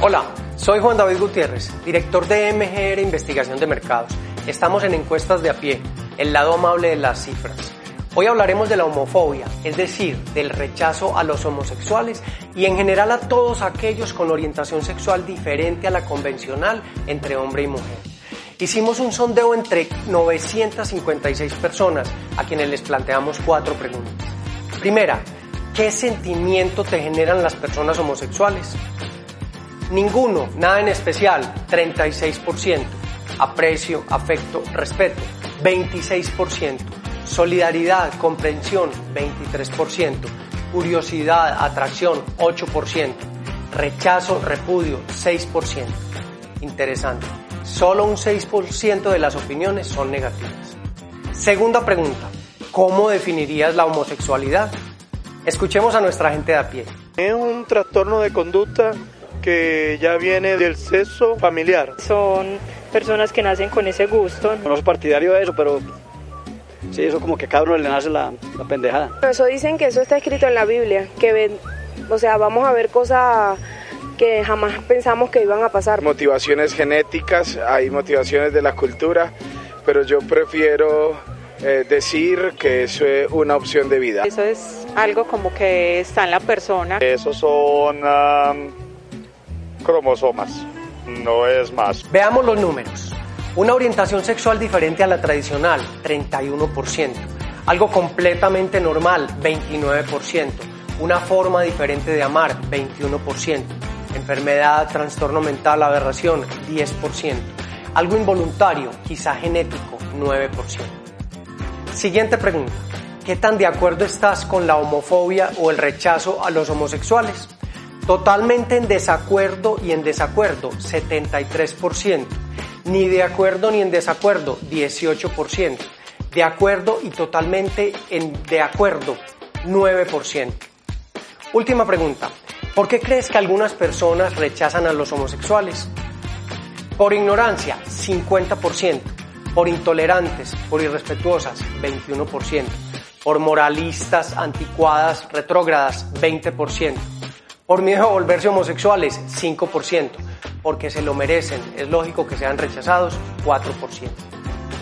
Hola, soy Juan David Gutiérrez, director de MGR Investigación de Mercados. Estamos en encuestas de a pie, el lado amable de las cifras. Hoy hablaremos de la homofobia, es decir, del rechazo a los homosexuales y en general a todos aquellos con orientación sexual diferente a la convencional entre hombre y mujer. Hicimos un sondeo entre 956 personas a quienes les planteamos cuatro preguntas. Primera, ¿qué sentimiento te generan las personas homosexuales? Ninguno, nada en especial, 36%. Aprecio, afecto, respeto, 26%. Solidaridad, comprensión, 23%. Curiosidad, atracción, 8%. Rechazo, repudio, 6%. Interesante. Solo un 6% de las opiniones son negativas. Segunda pregunta. ¿Cómo definirías la homosexualidad? Escuchemos a nuestra gente de a pie. Es un trastorno de conducta que ya viene del sexo familiar. Son personas que nacen con ese gusto. No soy partidario de eso, pero sí, eso como que a cada uno le nace la, la pendejada. Eso dicen que eso está escrito en la Biblia, que ven, o sea, vamos a ver cosas que jamás pensamos que iban a pasar. Motivaciones genéticas, hay motivaciones de la cultura, pero yo prefiero eh, decir que eso es una opción de vida. Eso es algo como que está en la persona. Esos son um, cromosomas, no es más. Veamos los números. Una orientación sexual diferente a la tradicional, 31%. Algo completamente normal, 29%. Una forma diferente de amar, 21%. Enfermedad, trastorno mental, aberración, 10%. Algo involuntario, quizá genético, 9%. Siguiente pregunta. ¿Qué tan de acuerdo estás con la homofobia o el rechazo a los homosexuales? Totalmente en desacuerdo y en desacuerdo, 73%. Ni de acuerdo ni en desacuerdo, 18%. De acuerdo y totalmente en de acuerdo, 9%. Última pregunta. ¿Por qué crees que algunas personas rechazan a los homosexuales? Por ignorancia, 50%. Por intolerantes, por irrespetuosas, 21%. Por moralistas, anticuadas, retrógradas, 20%. Por miedo a volverse homosexuales, 5%. Porque se lo merecen, es lógico que sean rechazados, 4%.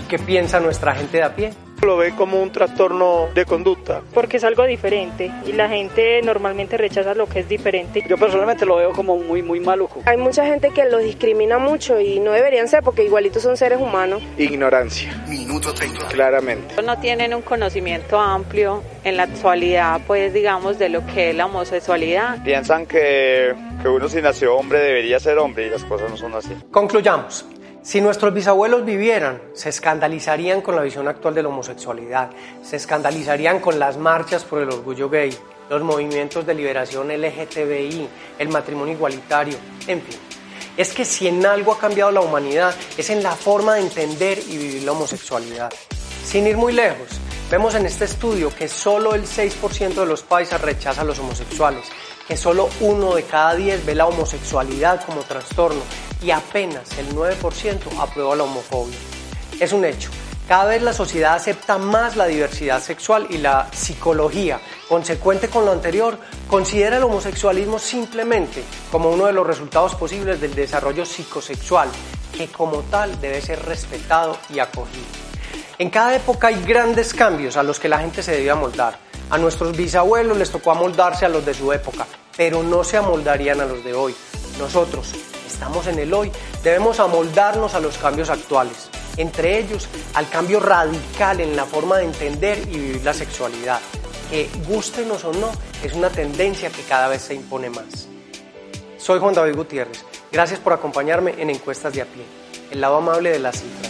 ¿Qué piensa nuestra gente de a pie? Lo ve como un trastorno de conducta. Porque es algo diferente y la gente normalmente rechaza lo que es diferente. Yo personalmente lo veo como muy, muy maluco. Hay mucha gente que los discrimina mucho y no deberían ser porque igualitos son seres humanos. Ignorancia. Minuto 30. Claramente. No tienen un conocimiento amplio en la actualidad, pues digamos, de lo que es la homosexualidad. Piensan que, que uno si nació hombre debería ser hombre y las cosas no son así. Concluyamos. Si nuestros bisabuelos vivieran, se escandalizarían con la visión actual de la homosexualidad, se escandalizarían con las marchas por el orgullo gay, los movimientos de liberación LGTBI, el matrimonio igualitario, en fin. Es que si en algo ha cambiado la humanidad es en la forma de entender y vivir la homosexualidad. Sin ir muy lejos, vemos en este estudio que solo el 6% de los países rechaza a los homosexuales, que solo uno de cada 10 ve la homosexualidad como trastorno y apenas el 9% aprueba la homofobia. Es un hecho. Cada vez la sociedad acepta más la diversidad sexual y la psicología, consecuente con lo anterior, considera el homosexualismo simplemente como uno de los resultados posibles del desarrollo psicosexual, que como tal debe ser respetado y acogido. En cada época hay grandes cambios a los que la gente se debe amoldar. A nuestros bisabuelos les tocó amoldarse a los de su época, pero no se amoldarían a los de hoy. Nosotros, estamos en el hoy, debemos amoldarnos a los cambios actuales, entre ellos al cambio radical en la forma de entender y vivir la sexualidad, que gustenos o no, es una tendencia que cada vez se impone más. Soy Juan David Gutiérrez, gracias por acompañarme en Encuestas de a pie, el lado amable de la cifra.